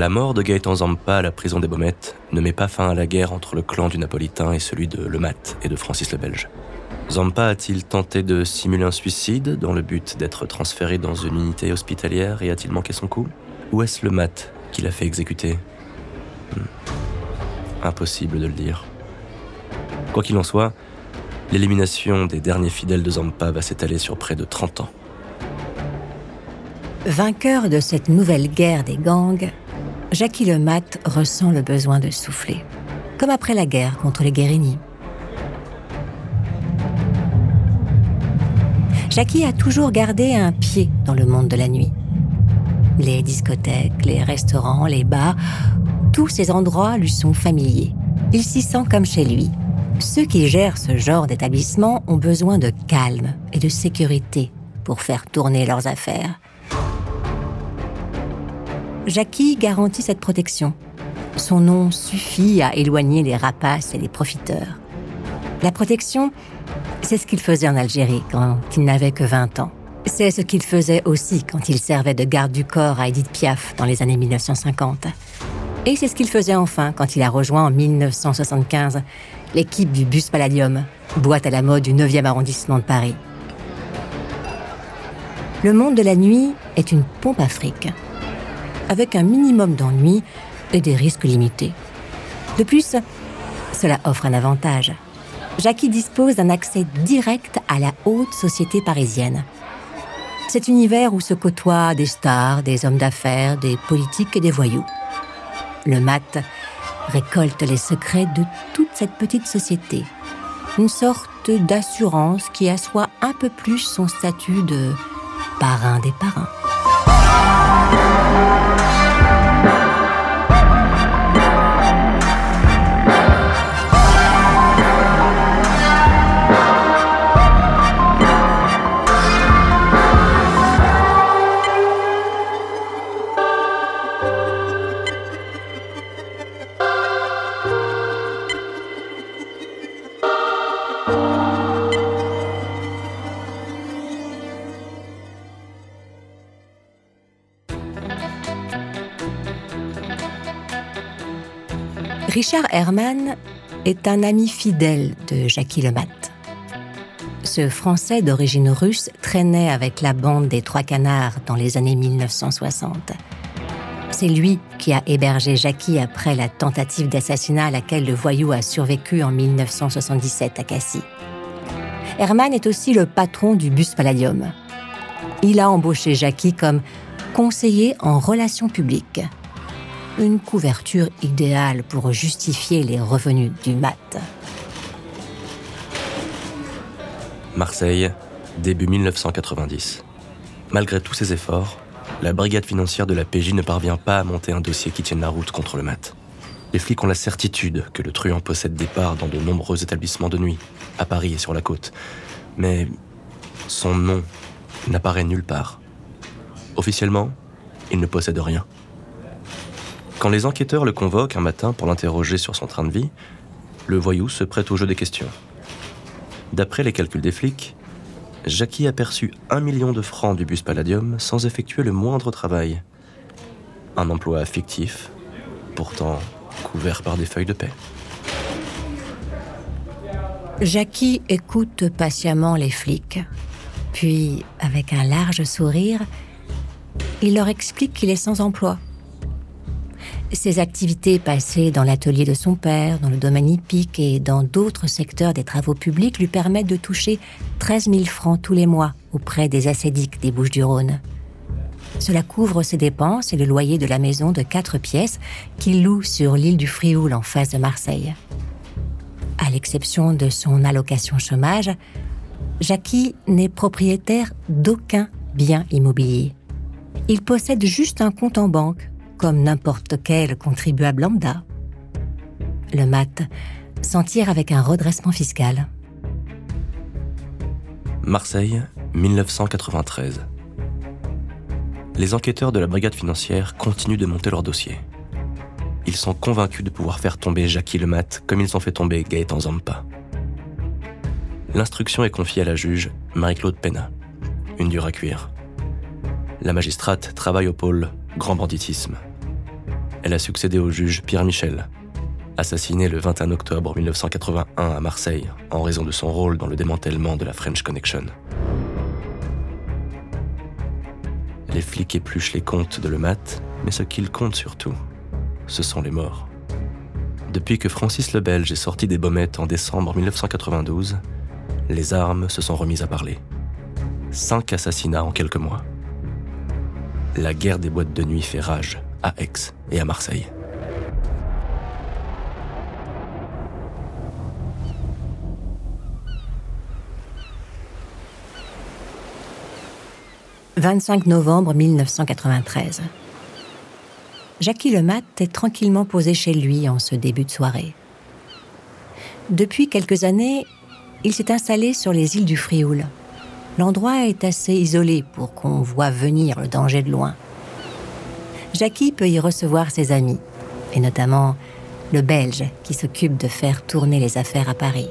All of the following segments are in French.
La mort de Gaëtan Zampa à la prison des Baumettes ne met pas fin à la guerre entre le clan du Napolitain et celui de Le Mat et de Francis le Belge. Zampa a-t-il tenté de simuler un suicide dans le but d'être transféré dans une unité hospitalière et a-t-il manqué son coup? Ou est-ce Le Mat qui l'a fait exécuter? Hmm. Impossible de le dire. Quoi qu'il en soit, l'élimination des derniers fidèles de Zampa va s'étaler sur près de 30 ans. Vainqueur de cette nouvelle guerre des gangs, Jackie Le Mat ressent le besoin de souffler, comme après la guerre contre les Guérini. Jackie a toujours gardé un pied dans le monde de la nuit. Les discothèques, les restaurants, les bars, tous ces endroits lui sont familiers. Il s'y sent comme chez lui. Ceux qui gèrent ce genre d'établissement ont besoin de calme et de sécurité pour faire tourner leurs affaires. Jackie garantit cette protection. Son nom suffit à éloigner les rapaces et les profiteurs. La protection, c'est ce qu'il faisait en Algérie quand il n'avait que 20 ans. C'est ce qu'il faisait aussi quand il servait de garde du corps à Edith Piaf dans les années 1950. Et c'est ce qu'il faisait enfin quand il a rejoint en 1975 l'équipe du Bus Palladium, boîte à la mode du 9e arrondissement de Paris. Le monde de la nuit est une pompe à avec un minimum d'ennuis et des risques limités. De plus, cela offre un avantage. Jackie dispose d'un accès direct à la haute société parisienne. Cet univers où se côtoient des stars, des hommes d'affaires, des politiques et des voyous. Le mat récolte les secrets de toute cette petite société. Une sorte d'assurance qui assoit un peu plus son statut de parrain des parrains. Richard Herman est un ami fidèle de Jackie Lemat. Ce Français d'origine russe traînait avec la bande des Trois Canards dans les années 1960. C'est lui qui a hébergé Jackie après la tentative d'assassinat à laquelle le voyou a survécu en 1977 à Cassis. Herman est aussi le patron du bus Palladium. Il a embauché Jackie comme conseiller en relations publiques une couverture idéale pour justifier les revenus du mat. Marseille, début 1990. Malgré tous ses efforts, la brigade financière de la PJ ne parvient pas à monter un dossier qui tienne la route contre le mat. Les flics ont la certitude que le truand possède des parts dans de nombreux établissements de nuit, à Paris et sur la côte. Mais son nom n'apparaît nulle part. Officiellement, il ne possède rien. Quand les enquêteurs le convoquent un matin pour l'interroger sur son train de vie, le voyou se prête au jeu des questions. D'après les calculs des flics, Jackie a perçu un million de francs du bus Palladium sans effectuer le moindre travail. Un emploi fictif, pourtant couvert par des feuilles de paix. Jackie écoute patiemment les flics, puis, avec un large sourire, il leur explique qu'il est sans emploi ses activités passées dans l'atelier de son père, dans le domaine hippique et dans d'autres secteurs des travaux publics lui permettent de toucher 13 000 francs tous les mois auprès des ascédiques des Bouches-du-Rhône. Cela couvre ses dépenses et le loyer de la maison de quatre pièces qu'il loue sur l'île du Frioul en face de Marseille. À l'exception de son allocation chômage, Jackie n'est propriétaire d'aucun bien immobilier. Il possède juste un compte en banque comme n'importe quel contribuable lambda. Le mat s'en tire avec un redressement fiscal. Marseille, 1993. Les enquêteurs de la brigade financière continuent de monter leur dossier. Ils sont convaincus de pouvoir faire tomber Jackie Le Mat comme ils ont fait tomber Gaëtan Zampa. L'instruction est confiée à la juge Marie-Claude Pena, une dure à cuire. La magistrate travaille au pôle grand banditisme Elle a succédé au juge Pierre Michel, assassiné le 21 octobre 1981 à Marseille en raison de son rôle dans le démantèlement de la French Connection. Les flics épluchent les comptes de Lemat, mais ce qu'ils comptent surtout, ce sont les morts. Depuis que Francis le Belge est sorti des Baumettes en décembre 1992, les armes se sont remises à parler. Cinq assassinats en quelques mois. La guerre des boîtes de nuit fait rage à Aix et à Marseille. « 25 novembre 1993. Jackie Lemat est tranquillement posé chez lui en ce début de soirée. Depuis quelques années, il s'est installé sur les îles du Frioul. L'endroit est assez isolé pour qu'on voit venir le danger de loin. Jackie peut y recevoir ses amis, et notamment le Belge qui s'occupe de faire tourner les affaires à Paris.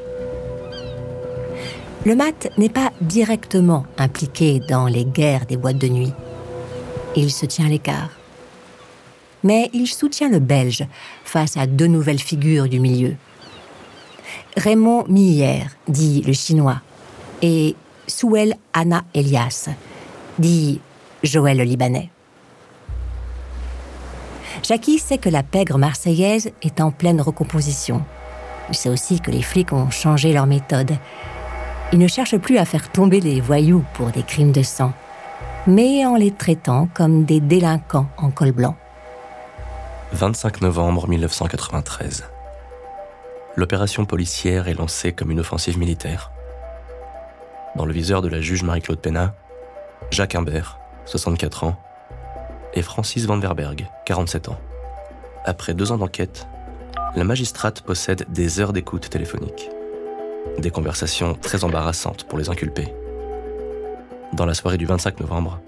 Le mat n'est pas directement impliqué dans les guerres des boîtes de nuit. Il se tient à l'écart mais il soutient le Belge face à deux nouvelles figures du milieu. Raymond Miller, dit le Chinois, et Souel Anna Elias, dit Joël le Libanais. Jackie sait que la pègre marseillaise est en pleine recomposition. Il sait aussi que les flics ont changé leur méthode. Ils ne cherchent plus à faire tomber les voyous pour des crimes de sang, mais en les traitant comme des délinquants en col blanc. 25 novembre 1993. L'opération policière est lancée comme une offensive militaire. Dans le viseur de la juge Marie-Claude Pena, Jacques Imbert, 64 ans, et Francis Van Verberg, 47 ans. Après deux ans d'enquête, la magistrate possède des heures d'écoute téléphonique. Des conversations très embarrassantes pour les inculpés. Dans la soirée du 25 novembre,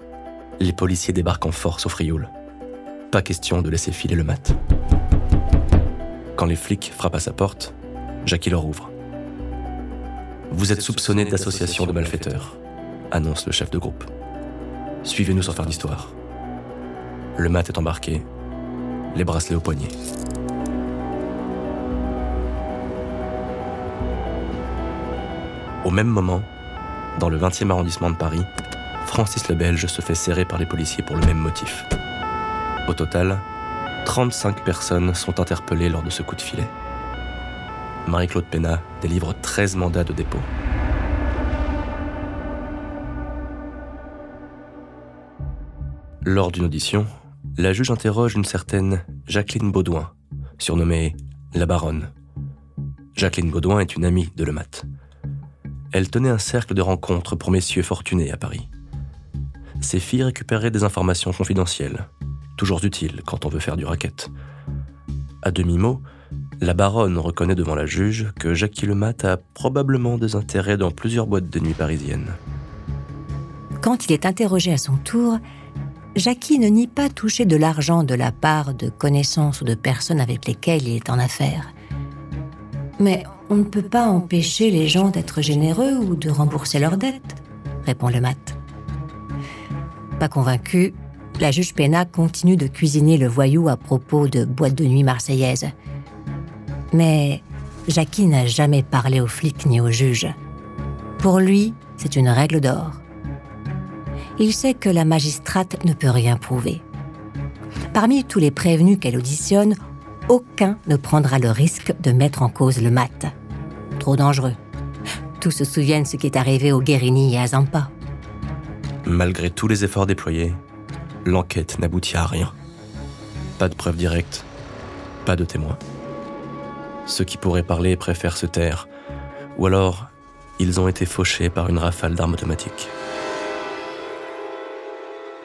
les policiers débarquent en force au Frioul pas question de laisser filer le mat. Quand les flics frappent à sa porte, Jackie leur ouvre. Vous êtes soupçonné d'association de malfaiteurs, annonce le chef de groupe. Suivez-nous sans faire d'histoire. Le mat est embarqué, les bracelets au poignet. Au même moment, dans le 20e arrondissement de Paris, Francis le Belge se fait serrer par les policiers pour le même motif. Au total, 35 personnes sont interpellées lors de ce coup de filet. Marie-Claude Pena délivre 13 mandats de dépôt. Lors d'une audition, la juge interroge une certaine Jacqueline Baudouin, surnommée la Baronne. Jacqueline Baudouin est une amie de Lemat. Elle tenait un cercle de rencontres pour messieurs fortunés à Paris. Ses filles récupéraient des informations confidentielles, toujours utile quand on veut faire du racket. À demi-mot, la baronne reconnaît devant la juge que Jackie Lemat a probablement des intérêts dans plusieurs boîtes de nuit parisiennes. Quand il est interrogé à son tour, Jackie ne nie pas toucher de l'argent de la part de connaissances ou de personnes avec lesquelles il est en affaires. Mais on ne peut pas empêcher les gens d'être généreux ou de rembourser leurs dettes, répond le mat. Pas convaincu, la juge Pena continue de cuisiner le voyou à propos de boîtes de nuit marseillaises. Mais Jackie n'a jamais parlé aux flics ni aux juges. Pour lui, c'est une règle d'or. Il sait que la magistrate ne peut rien prouver. Parmi tous les prévenus qu'elle auditionne, aucun ne prendra le risque de mettre en cause le mat. Trop dangereux. Tous se souviennent ce qui est arrivé au Guérini et à Zampa. Malgré tous les efforts déployés, l'enquête n'aboutit à rien. Pas de preuves directes, pas de témoins. Ceux qui pourraient parler préfèrent se taire, ou alors ils ont été fauchés par une rafale d'armes automatiques.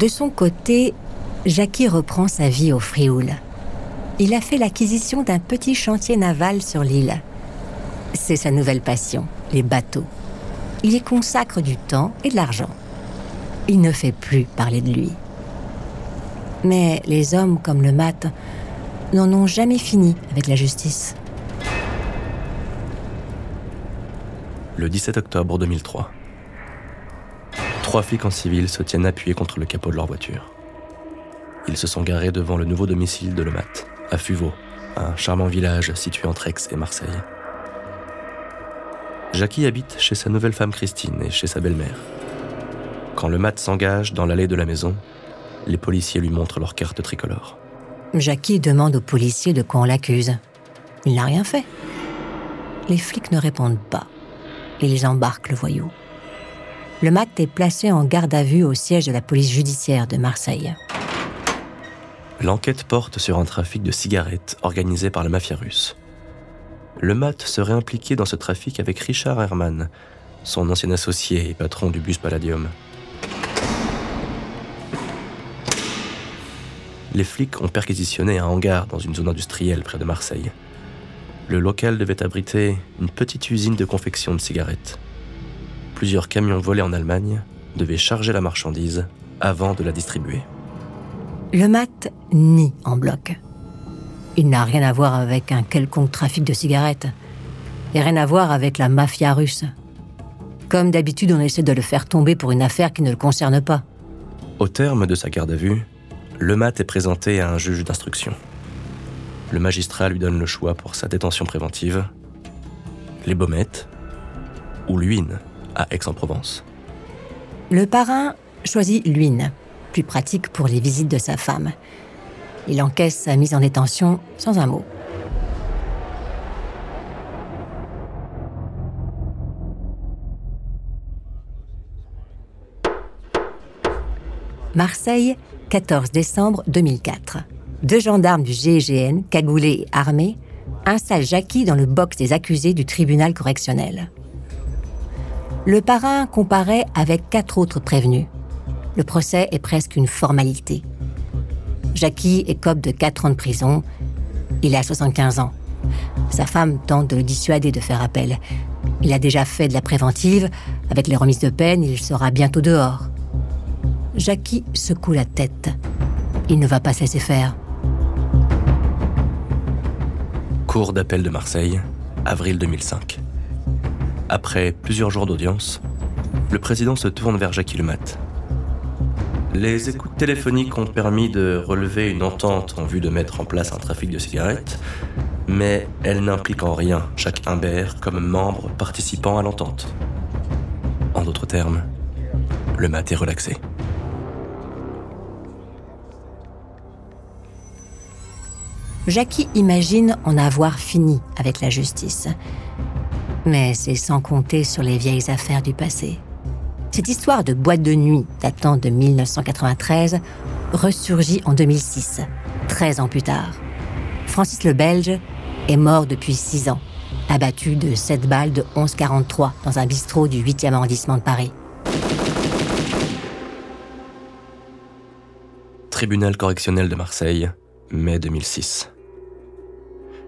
De son côté, Jackie reprend sa vie au Frioul. Il a fait l'acquisition d'un petit chantier naval sur l'île. C'est sa nouvelle passion, les bateaux. Il y consacre du temps et de l'argent. Il ne fait plus parler de lui. Mais les hommes comme le mat n'en ont jamais fini avec la justice. Le 17 octobre 2003. Trois flics en civil se tiennent appuyés contre le capot de leur voiture. Ils se sont garés devant le nouveau domicile de Lemat, à Fuveau, un charmant village situé entre Aix et Marseille. Jackie habite chez sa nouvelle femme Christine et chez sa belle-mère. Quand le mat s'engage dans l'allée de la maison, les policiers lui montrent leur carte tricolore. Jackie demande aux policiers de quoi on l'accuse. Il n'a rien fait. Les flics ne répondent pas. Ils embarquent le voyou. Le mat est placé en garde à vue au siège de la police judiciaire de Marseille. L'enquête porte sur un trafic de cigarettes organisé par la mafia russe. Le mat serait impliqué dans ce trafic avec Richard Herman, son ancien associé et patron du bus Palladium. les flics ont perquisitionné un hangar dans une zone industrielle près de Marseille. Le local devait abriter une petite usine de confection de cigarettes. Plusieurs camions volés en Allemagne devaient charger la marchandise avant de la distribuer. Le mat nie en bloc. Il n'a rien à voir avec un quelconque trafic de cigarettes et rien à voir avec la mafia russe. Comme d'habitude, on essaie de le faire tomber pour une affaire qui ne le concerne pas. Au terme de sa garde à vue, le mat est présenté à un juge d'instruction. Le magistrat lui donne le choix pour sa détention préventive les Baumettes ou Luynes à Aix-en-Provence. Le parrain choisit Luynes, plus pratique pour les visites de sa femme. Il encaisse sa mise en détention sans un mot. Marseille, 14 décembre 2004. Deux gendarmes du GIGN, cagoulés et armés, installent Jackie dans le box des accusés du tribunal correctionnel. Le parrain comparaît avec quatre autres prévenus. Le procès est presque une formalité. Jackie écope de 4 ans de prison. Il a 75 ans. Sa femme tente de le dissuader de faire appel. Il a déjà fait de la préventive. Avec les remises de peine, il sera bientôt dehors. Jackie secoue la tête. Il ne va pas se laisser faire. Cour d'appel de Marseille, avril 2005. Après plusieurs jours d'audience, le président se tourne vers Jackie Lemat. Les écoutes téléphoniques ont permis de relever une entente en vue de mettre en place un trafic de cigarettes, mais elles n'impliquent en rien Jacques Imbert comme membre participant à l'entente. En d'autres termes, le mat est relaxé. Jackie imagine en avoir fini avec la justice. Mais c'est sans compter sur les vieilles affaires du passé. Cette histoire de boîte de nuit datant de 1993 ressurgit en 2006, 13 ans plus tard. Francis le Belge est mort depuis 6 ans, abattu de 7 balles de 11,43 dans un bistrot du 8e arrondissement de Paris. Tribunal correctionnel de Marseille, mai 2006.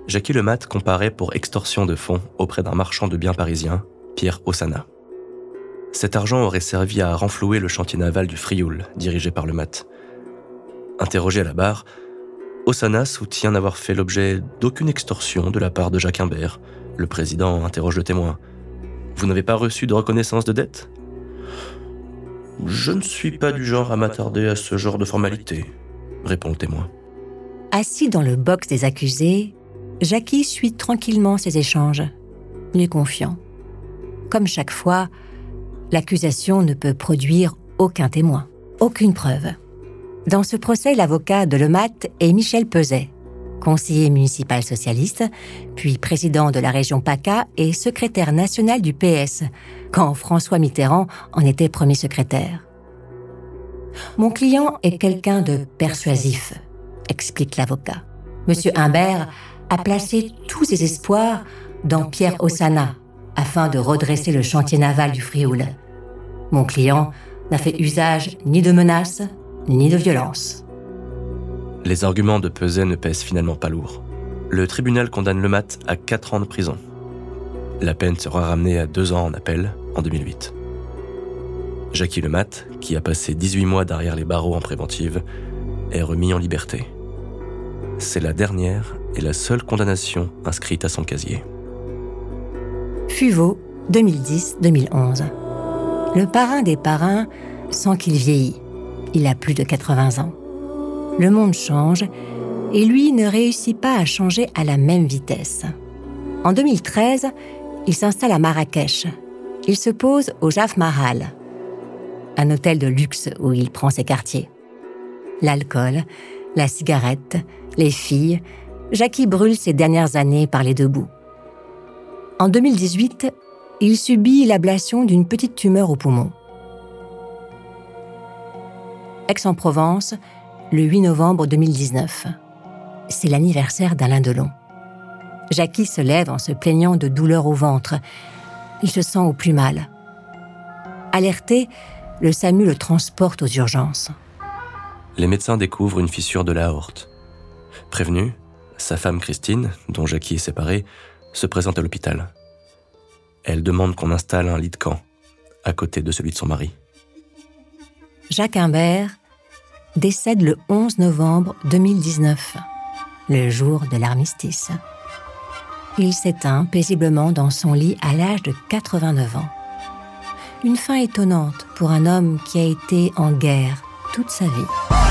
Jackie Lemat comparait pour extorsion de fonds auprès d'un marchand de biens parisien, Pierre Ossana. Cet argent aurait servi à renflouer le chantier naval du Frioul, dirigé par le mat. Interrogé à la barre, Ossana soutient n'avoir fait l'objet d'aucune extorsion de la part de Jacques Imbert. Le président interroge le témoin. Vous n'avez pas reçu de reconnaissance de dette? Je ne suis pas du genre à m'attarder à ce genre de formalité, répond le témoin. Assis dans le box des accusés, Jackie suit tranquillement ces échanges. Est confiant. Comme chaque fois, l'accusation ne peut produire aucun témoin, aucune preuve. Dans ce procès, l'avocat de Lemat est Michel Peset, conseiller municipal socialiste, puis président de la région PACA et secrétaire national du PS, quand François Mitterrand en était premier secrétaire. Mon client est quelqu'un de persuasif, explique l'avocat. Monsieur Humbert a placé tous ses espoirs dans Pierre Ossana afin de redresser le chantier naval du Frioul. Mon client n'a fait usage ni de menaces ni de violence. Les arguments de Peset ne pèsent finalement pas lourd. Le tribunal condamne le mat à 4 ans de prison. La peine sera ramenée à 2 ans en appel en 2008. Jackie Lemat, qui a passé 18 mois derrière les barreaux en préventive, est remis en liberté. C'est la dernière et la seule condamnation inscrite à son casier. Fuveau, 2010-2011. Le parrain des parrains sent qu'il vieillit. Il a plus de 80 ans. Le monde change et lui ne réussit pas à changer à la même vitesse. En 2013, il s'installe à Marrakech. Il se pose au Jaf Mahal, un hôtel de luxe où il prend ses quartiers. L'alcool, la cigarette, les filles, Jackie brûle ses dernières années par les deux bouts. En 2018, il subit l'ablation d'une petite tumeur au poumon. Aix-en-Provence, le 8 novembre 2019. C'est l'anniversaire d'Alain Delon. Jackie se lève en se plaignant de douleurs au ventre. Il se sent au plus mal. Alerté, le SAMU le transporte aux urgences. Les médecins découvrent une fissure de la aorte. Prévenue, sa femme Christine, dont Jackie est séparée, se présente à l'hôpital. Elle demande qu'on installe un lit de camp, à côté de celui de son mari. Jacques Imbert décède le 11 novembre 2019, le jour de l'armistice. Il s'éteint paisiblement dans son lit à l'âge de 89 ans. Une fin étonnante pour un homme qui a été en guerre toute sa vie.